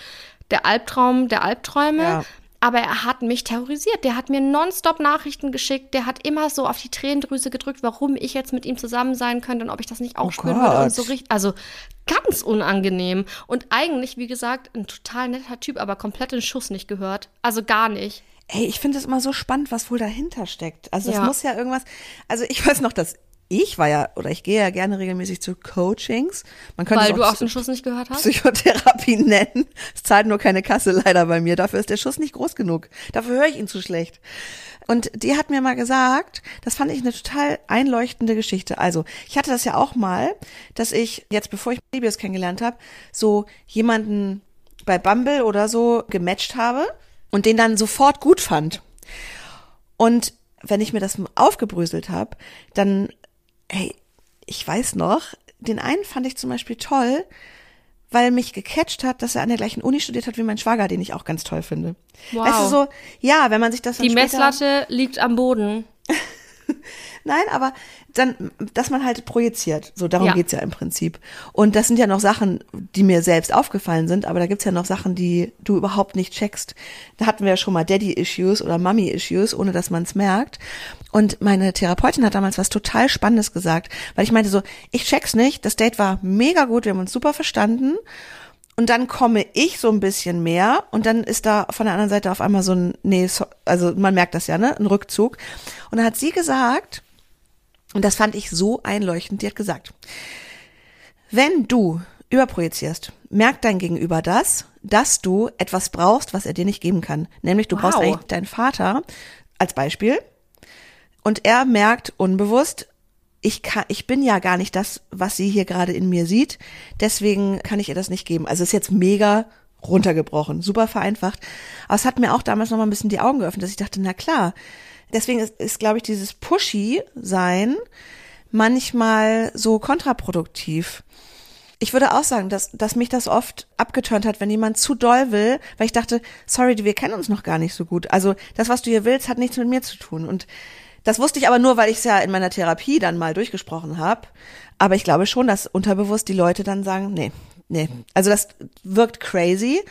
der Albtraum der Albträume. Ja. Aber er hat mich terrorisiert. Der hat mir nonstop Nachrichten geschickt. Der hat immer so auf die Tränendrüse gedrückt, warum ich jetzt mit ihm zusammen sein könnte und ob ich das nicht auch Oh spüren würde. Und Gott. so richtig, also ganz unangenehm. Und eigentlich, wie gesagt, ein total netter Typ, aber komplett den Schuss nicht gehört. Also gar nicht. Ey, ich finde es immer so spannend, was wohl dahinter steckt. Also es Ja. muss ja irgendwas. Also ich [LAUGHS] weiß noch, dass ich war ja oder ich gehe ja gerne regelmäßig zu Coachings. Man könnte Weil es du auch auch den Schuss nicht gehört hast. Psychotherapie [LAUGHS] nennen. Es zahlt nur keine Kasse leider bei mir. Dafür ist der Schuss nicht groß genug. Dafür höre ich ihn zu schlecht. Und die hat mir mal gesagt, das fand ich eine total einleuchtende Geschichte. Also, ich hatte das ja auch mal, dass ich jetzt, bevor ich Libius kennengelernt habe, so jemanden bei Bumble oder so gematcht habe und den dann sofort gut fand. Und wenn ich mir das aufgebröselt habe, dann, hey, ich weiß noch, den einen fand ich zum Beispiel toll, weil mich gecatcht hat, dass er an der gleichen Uni studiert hat wie mein Schwager, den ich auch ganz toll finde. Wow. Weißt du so, ja, wenn man sich das dann Die später, Messlatte liegt am Boden. [LAUGHS] Nein, aber dann, dass man halt projiziert. So, darum Ja. geht's ja im Prinzip. Und das sind ja noch Sachen, die mir selbst aufgefallen sind, aber da gibt's ja noch Sachen, die du überhaupt nicht checkst. Da hatten wir ja schon mal Daddy-Issues oder Mommy-Issues, ohne dass man es merkt. Und meine Therapeutin hat damals was total Spannendes gesagt, weil ich meinte so, ich check's nicht, das Date war mega gut, wir haben uns super verstanden. Und dann komme ich so ein bisschen mehr und dann ist da von der anderen Seite auf einmal so ein, nee, so, also man merkt das ja, ne, ein Rückzug. Und dann hat sie gesagt, und das fand ich so einleuchtend, die hat gesagt, wenn du überprojizierst, merkt dein Gegenüber das, dass du etwas brauchst, was er dir nicht geben kann. Nämlich du Wow. brauchst eigentlich deinen Vater als Beispiel. Und er merkt unbewusst, ich kann, ich bin ja gar nicht das, was sie hier gerade in mir sieht. Deswegen kann ich ihr das nicht geben. Also ist jetzt mega runtergebrochen, super vereinfacht. Aber es hat mir auch damals noch mal ein bisschen die Augen geöffnet, dass ich dachte, na klar. Deswegen ist, ist glaube ich, dieses Pushy-Sein manchmal so kontraproduktiv. Ich würde auch sagen, dass, dass mich das oft abgeturnt hat, wenn jemand zu doll will, weil ich dachte, sorry, wir kennen uns noch gar nicht so gut. Also das, was du hier willst, hat nichts mit mir zu tun. Und das wusste ich aber nur, weil ich es ja in meiner Therapie dann mal durchgesprochen habe. Aber ich glaube schon, dass unterbewusst die Leute dann sagen, nee, nee. Also das wirkt crazy.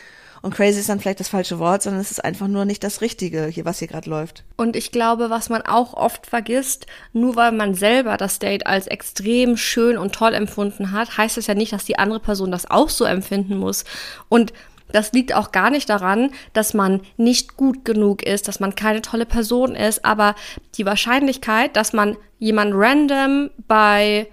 Und crazy ist dann vielleicht das falsche Wort, sondern es ist einfach nur nicht das Richtige, hier, was hier gerade läuft. Und ich glaube, was man auch oft vergisst, nur weil man selber das Date als extrem schön und toll empfunden hat, heißt es ja nicht, dass die andere Person das auch so empfinden muss. Und das liegt auch gar nicht daran, dass man nicht gut genug ist, dass man keine tolle Person ist, aber die Wahrscheinlichkeit, dass man jemand random bei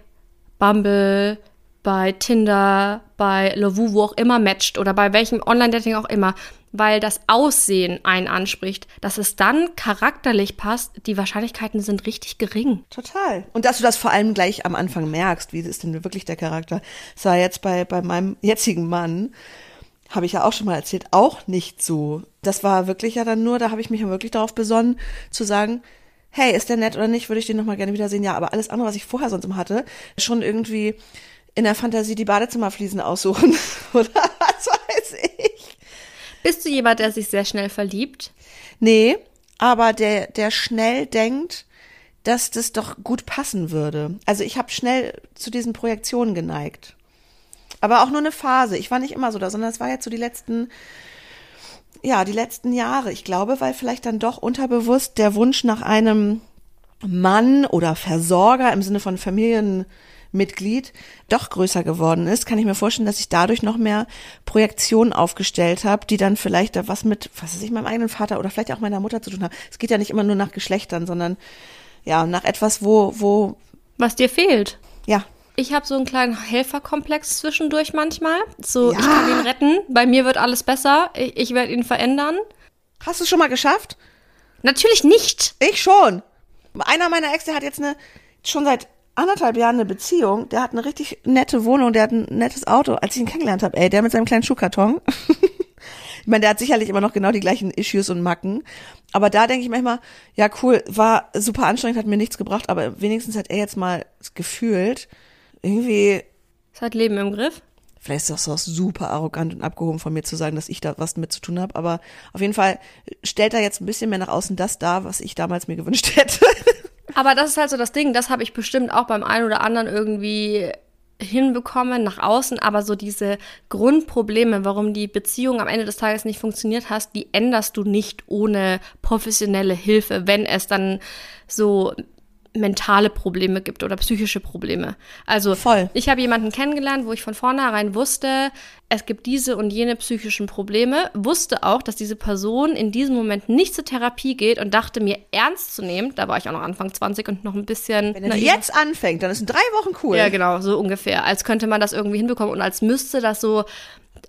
Bumble, bei Tinder, bei Lovoo, wo auch immer matcht oder bei welchem Online-Dating auch immer, weil das Aussehen einen anspricht, dass es dann charakterlich passt, die Wahrscheinlichkeiten sind richtig gering. Total. Und dass du das vor allem gleich am Anfang merkst, wie ist denn wirklich der Charakter. Das war jetzt bei, bei meinem jetzigen Mann, habe ich ja auch schon mal erzählt, auch nicht so. Das war wirklich ja dann nur, da habe ich mich ja wirklich darauf besonnen, zu sagen, hey, ist der nett oder nicht, würde ich den nochmal gerne wiedersehen. Ja, aber alles andere, was ich vorher sonst immer hatte, schon irgendwie in der Fantasie die Badezimmerfliesen aussuchen. [LAUGHS] oder was weiß ich. Bist du jemand, der sich sehr schnell verliebt? Nee, aber der, der schnell denkt, dass das doch gut passen würde. Also ich habe schnell zu diesen Projektionen geneigt. Aber auch nur eine Phase. Ich war nicht immer so da, sondern es war jetzt so die letzten, ja, die letzten Jahre. Ich glaube, weil vielleicht dann doch unterbewusst der Wunsch nach einem Mann oder Versorger im Sinne von Familienmitglied doch größer geworden ist, kann ich mir vorstellen, dass ich dadurch noch mehr Projektionen aufgestellt habe, die dann vielleicht da was mit, was weiß ich, meinem eigenen Vater oder vielleicht auch meiner Mutter zu tun haben. Es geht ja nicht immer nur nach Geschlechtern, sondern ja, nach etwas, wo, wo, Was dir fehlt? ja, Ich habe so einen kleinen Helferkomplex zwischendurch manchmal. So, Ja. ich kann ihn retten, bei mir wird alles besser, ich, ich werde ihn verändern. Hast du es schon mal geschafft? Natürlich nicht. Ich schon. Einer meiner Ex, der hat jetzt eine, schon seit anderthalb Jahren eine Beziehung. Der hat eine richtig nette Wohnung, der hat ein nettes Auto. Als ich ihn kennengelernt habe, ey, der mit seinem kleinen Schuhkarton. [LAUGHS] ich meine, der hat sicherlich immer noch genau die gleichen Issues und Macken. Aber da denke ich manchmal, ja cool, war super anstrengend, hat mir nichts gebracht, aber wenigstens hat er jetzt mal gefühlt, irgendwie Es hat Leben im Griff. Vielleicht ist das auch super arrogant und abgehoben von mir zu sagen, dass ich da was mit zu tun habe, aber auf jeden Fall stellt er jetzt ein bisschen mehr nach außen das dar, was ich damals mir gewünscht [LAUGHS] hätte. Aber das ist halt so das Ding, das habe ich bestimmt auch beim einen oder anderen irgendwie hinbekommen nach außen, aber so diese Grundprobleme, warum die Beziehung am Ende des Tages nicht funktioniert hast, die änderst du nicht ohne professionelle Hilfe, wenn es dann so mentale Probleme gibt oder psychische Probleme. Also Voll. ich habe jemanden kennengelernt, wo ich von vornherein wusste, es gibt diese und jene psychischen Probleme, wusste auch, dass diese Person in diesem Moment nicht zur Therapie geht und dachte mir ernst zu nehmen, da war ich auch noch Anfang 20 und noch ein bisschen Wenn er jetzt anfängt, dann ist in drei Wochen cool. Ja, genau, so ungefähr. Als könnte man das irgendwie hinbekommen und als müsste das so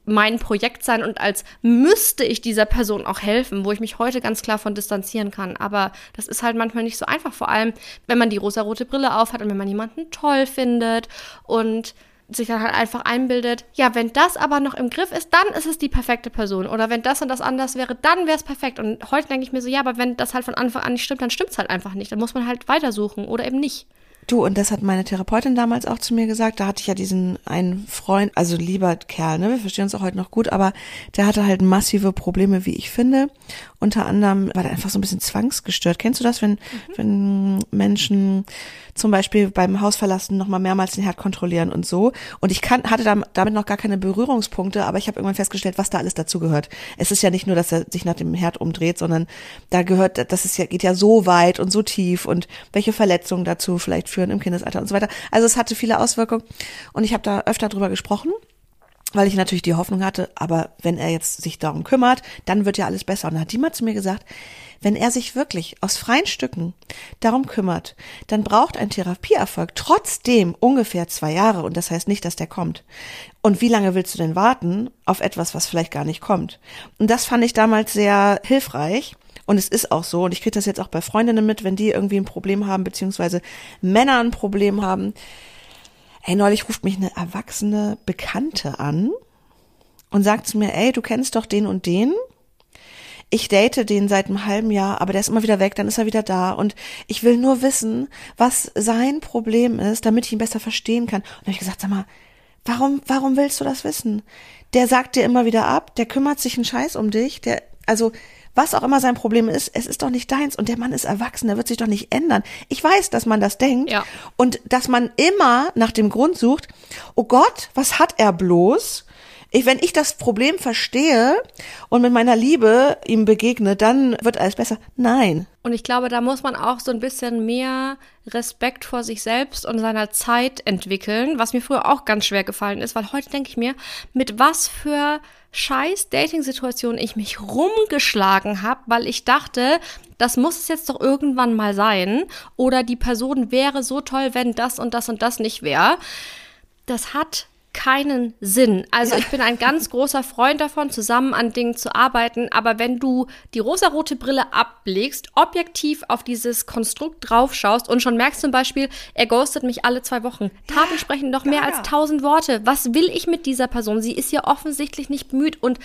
mein Projekt sein und als müsste ich dieser Person auch helfen, wo ich mich heute ganz klar von distanzieren kann. Aber das ist halt manchmal nicht so einfach, vor allem wenn man die rosarote Brille aufhat und wenn man jemanden toll findet und sich dann halt einfach einbildet, ja, wenn das aber noch im Griff ist, dann ist es die perfekte Person. Oder wenn das und das anders wäre, dann wäre es perfekt. Und heute denke ich mir so, ja, aber wenn das halt von Anfang an nicht stimmt, dann stimmt es halt einfach nicht. Dann muss man halt weitersuchen oder eben nicht. Du, und das hat meine Therapeutin damals auch zu mir gesagt. Da hatte ich ja diesen einen Freund, also lieber Kerl, ne? Wir verstehen uns auch heute noch gut, aber der hatte halt massive Probleme, wie ich finde. Unter anderem war der einfach so ein bisschen zwangsgestört. Kennst du das, wenn, wenn Menschen zum Beispiel beim Hausverlassen nochmal mehrmals den Herd kontrollieren und so? Und ich kann, hatte dam- damit noch gar keine Berührungspunkte, aber ich habe irgendwann festgestellt, was da alles dazu gehört. Es ist ja nicht nur, dass er sich nach dem Herd umdreht, sondern da gehört, das ist ja, geht ja so weit und so tief und welche Verletzungen dazu vielleicht führen im Kindesalter und so weiter. Also es hatte viele Auswirkungen und ich habe da öfter drüber gesprochen. Weil ich natürlich die Hoffnung hatte, aber wenn er jetzt sich darum kümmert, dann wird ja alles besser. Und dann hat die mal zu mir gesagt, wenn er sich wirklich aus freien Stücken darum kümmert, dann braucht ein Therapieerfolg trotzdem ungefähr zwei Jahre. Und das heißt nicht, dass der kommt. Und wie lange willst du denn warten auf etwas, was vielleicht gar nicht kommt? Und das fand ich damals sehr hilfreich. Und es ist auch so, und ich kriege das jetzt auch bei Freundinnen mit, wenn die irgendwie ein Problem haben, beziehungsweise Männer ein Problem haben. Ey, neulich ruft mich eine erwachsene Bekannte an und sagt zu mir, ey, du kennst doch den und den ich date den seit einem halben Jahr, aber der ist immer wieder weg, dann ist er wieder da und ich will nur wissen, was sein Problem ist, damit ich ihn besser verstehen kann. Und dann habe ich gesagt, sag mal, warum, warum willst du das wissen? Der sagt dir immer wieder ab, der kümmert sich einen Scheiß um dich, der, also, was auch immer sein Problem ist, es ist doch nicht deins und der Mann ist erwachsen, der wird sich doch nicht ändern. Ich weiß, dass man das denkt Ja. und dass man immer nach dem Grund sucht, oh Gott, was hat er bloß? Ich, wenn ich das Problem verstehe und mit meiner Liebe ihm begegne, dann wird alles besser. Nein. Und ich glaube, da muss man auch so ein bisschen mehr Respekt vor sich selbst und seiner Zeit entwickeln, was mir früher auch ganz schwer gefallen ist, weil heute denke ich mir, mit was für scheiß Dating-Situationen ich mich rumgeschlagen habe, weil ich dachte, das muss es jetzt doch irgendwann mal sein oder die Person wäre so toll, wenn das und das und das nicht wäre. Das hat keinen Sinn. Also ich bin ein ganz großer Freund davon, zusammen an Dingen zu arbeiten, aber wenn du die rosarote Brille ablegst, objektiv auf dieses Konstrukt draufschaust und schon merkst zum Beispiel, er ghostet mich alle zwei Wochen. Taten sprechen noch mehr ja, als tausend Worte. Was will ich mit dieser Person? Sie ist ja offensichtlich nicht bemüht und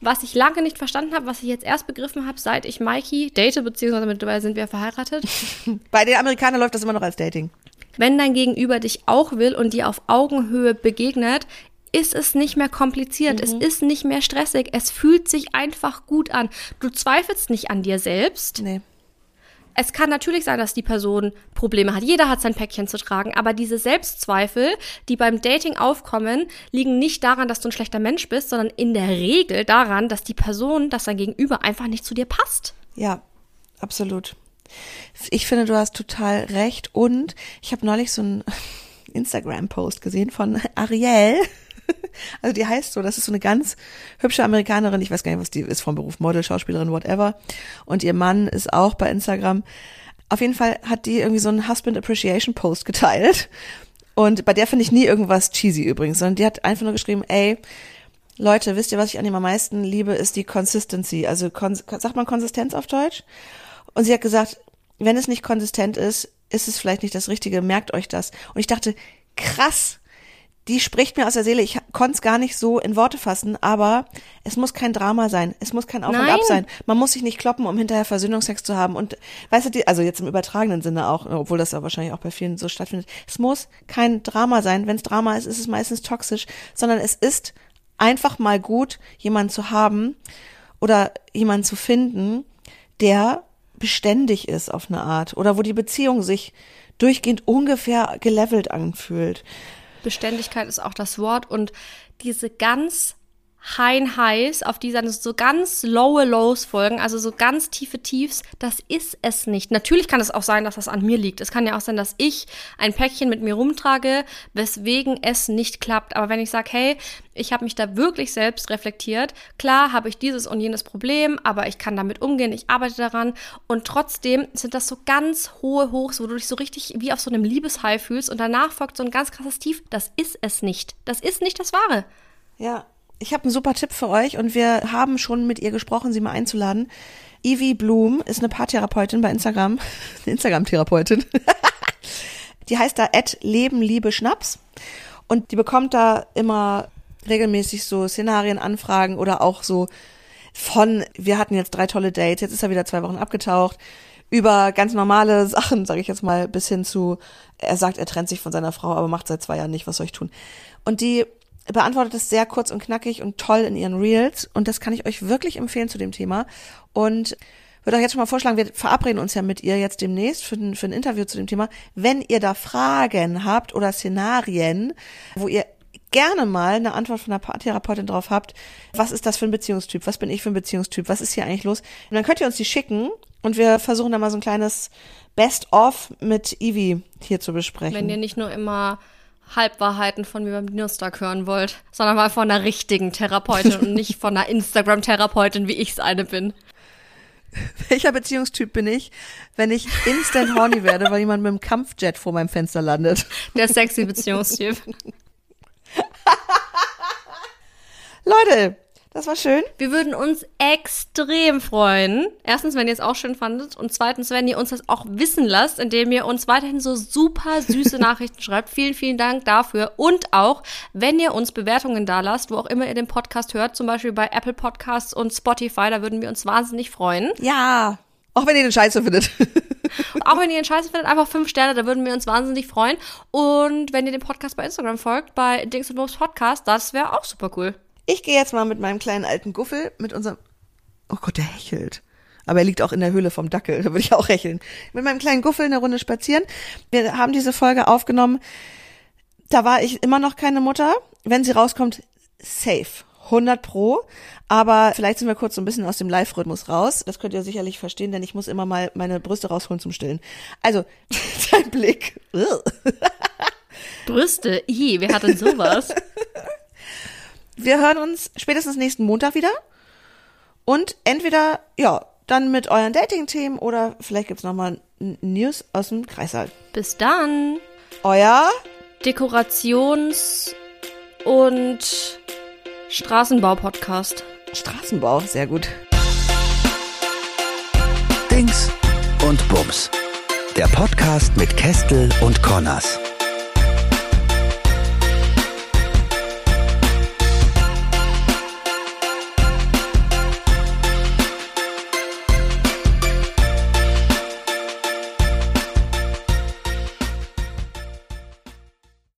was ich lange nicht verstanden habe, was ich jetzt erst begriffen habe, seit ich Mikey date, beziehungsweise mittlerweile sind wir verheiratet, [LAUGHS] Bei den Amerikanern läuft das immer noch als Dating. Wenn dein Gegenüber dich auch will und dir auf Augenhöhe begegnet, ist es nicht mehr kompliziert, es ist nicht mehr stressig, es fühlt sich einfach gut an. Du zweifelst nicht an dir selbst. Nee. Es kann natürlich sein, dass die Person Probleme hat. Jeder hat sein Päckchen zu tragen, aber diese Selbstzweifel, die beim Dating aufkommen, liegen nicht daran, dass du ein schlechter Mensch bist, sondern in der Regel daran, dass die Person, dass dein Gegenüber einfach nicht zu dir passt. Ja, absolut. Ich finde, du hast total recht. Und ich habe neulich so einen [LAUGHS] Instagram-Post gesehen von Ariel. [LAUGHS] Also die heißt so, das ist so eine ganz hübsche Amerikanerin, ich weiß gar nicht, was die ist vom Beruf, Model, Schauspielerin, whatever. Und ihr Mann ist auch bei Instagram. Auf jeden Fall hat die irgendwie so einen Husband Appreciation Post geteilt. Und bei der finde ich nie irgendwas cheesy übrigens, sondern die hat einfach nur geschrieben, ey, Leute, wisst ihr, was ich an ihm am meisten liebe, ist die Consistency. Also, sagt man Konsistenz auf Deutsch? Und sie hat gesagt, wenn es nicht konsistent ist, ist es vielleicht nicht das Richtige, merkt euch das. Und ich dachte, krass, die spricht mir aus der Seele. Ich konnte es gar nicht so in Worte fassen, aber es muss kein Drama sein. Es muss kein Auf und Nein. Ab sein. Man muss sich nicht kloppen, um hinterher Versöhnungsex zu haben. Und weißt du, die, also jetzt im übertragenen Sinne auch, obwohl das ja wahrscheinlich auch bei vielen so stattfindet. Es muss kein Drama sein. Wenn es Drama ist, ist es meistens toxisch, sondern es ist einfach mal gut, jemanden zu haben oder jemanden zu finden, der beständig ist auf eine Art oder wo die Beziehung sich durchgehend ungefähr gelevelt anfühlt. Beständigkeit ist auch das Wort und diese ganz High Highs, auf die dann so ganz lowe Lows folgen, also so ganz tiefe Tiefs, das ist es nicht. Natürlich kann es auch sein, dass das an mir liegt. Es kann ja auch sein, dass ich ein Päckchen mit mir rumtrage, weswegen es nicht klappt. Aber wenn ich sage, hey, ich habe mich da wirklich selbst reflektiert, klar habe ich dieses und jenes Problem, aber ich kann damit umgehen, ich arbeite daran und trotzdem sind das so ganz hohe Hochs, wo du dich so richtig wie auf so einem Liebeshigh fühlst und danach folgt so ein ganz krasses Tief. Das ist es nicht. Das ist nicht das Wahre. Ja, ich habe einen super Tipp für euch und wir haben schon mit ihr gesprochen, sie mal einzuladen. Evie Bloom ist eine Paartherapeutin bei Instagram, [LAUGHS] eine Instagram-Therapeutin. [LAUGHS] die heißt da Leben, Liebe, Schnaps und die bekommt da immer regelmäßig so Szenarien, Anfragen oder auch so von, wir hatten jetzt drei tolle Dates, jetzt ist er wieder zwei Wochen abgetaucht, über ganz normale [LAUGHS] Sachen, sage ich jetzt mal, bis hin zu, er sagt, er trennt sich von seiner Frau, aber macht seit zwei Jahren nicht, was soll ich tun? Und die beantwortet es sehr kurz und knackig und toll in ihren Reels und das kann ich euch wirklich empfehlen zu dem Thema und würde euch jetzt schon mal vorschlagen, wir verabreden uns ja mit ihr jetzt demnächst für ein, für ein Interview zu dem Thema. Wenn ihr da Fragen habt oder Szenarien, wo ihr gerne mal eine Antwort von einer Paartherapeutin drauf habt, was ist das für ein Beziehungstyp, was bin ich für ein Beziehungstyp, was ist hier eigentlich los? Und dann könnt ihr uns die schicken und wir versuchen da mal so ein kleines Best-of mit Ivy hier zu besprechen. Wenn ihr nicht nur immer Halbwahrheiten von mir beim Dienstag hören wollt, sondern mal von einer richtigen Therapeutin und nicht von einer Instagram-Therapeutin, wie ich's eine bin. [LAUGHS] Welcher Beziehungstyp bin ich, wenn ich instant horny werde, weil jemand mit einem Kampfjet vor meinem Fenster landet? [LAUGHS] Der sexy Beziehungstyp. [LAUGHS] Leute, das war schön. Wir würden uns extrem freuen. Erstens, wenn ihr es auch schön fandet. Und zweitens, wenn ihr uns das auch wissen lasst, indem ihr uns weiterhin so super süße [LAUGHS] Nachrichten schreibt. Vielen, vielen Dank dafür. Und auch, wenn ihr uns Bewertungen da lasst, wo auch immer ihr den Podcast hört, zum Beispiel bei Apple Podcasts und Spotify, da würden wir uns wahnsinnig freuen. Ja. Auch wenn ihr den Scheiße findet. [LAUGHS] Auch wenn ihr den Scheiße findet, einfach fünf Sterne, da würden wir uns wahnsinnig freuen. Und wenn ihr den Podcast bei Instagram folgt, bei Dings und Bobs Podcast, das wäre auch super cool. Ich gehe jetzt mal mit meinem kleinen alten Guffel, mit unserem. Oh Gott, der hechelt. Aber er liegt auch in der Höhle vom Dackel, [LAUGHS] da würde ich auch hecheln. Mit meinem kleinen Guffel eine Runde spazieren. Wir haben diese Folge aufgenommen. Da war ich immer noch keine Mutter. Wenn sie rauskommt, safe. 100 pro. Aber vielleicht sind wir kurz so ein bisschen aus dem Live-Rhythmus raus. Das könnt ihr sicherlich verstehen, denn ich muss immer mal meine Brüste rausholen zum Stillen. Also, [LAUGHS] dein Blick. Brüste, i, wer hat denn sowas? [LAUGHS] Wir hören uns spätestens nächsten Montag wieder. Und entweder, ja, dann mit euren Dating-Themen oder vielleicht gibt's noch mal News aus dem Kreissaal. Bis dann. Euer Dekorations- und Straßenbau-Podcast. Straßenbau, sehr gut. Dings und Bums. Der Podcast mit Kestel und Connors.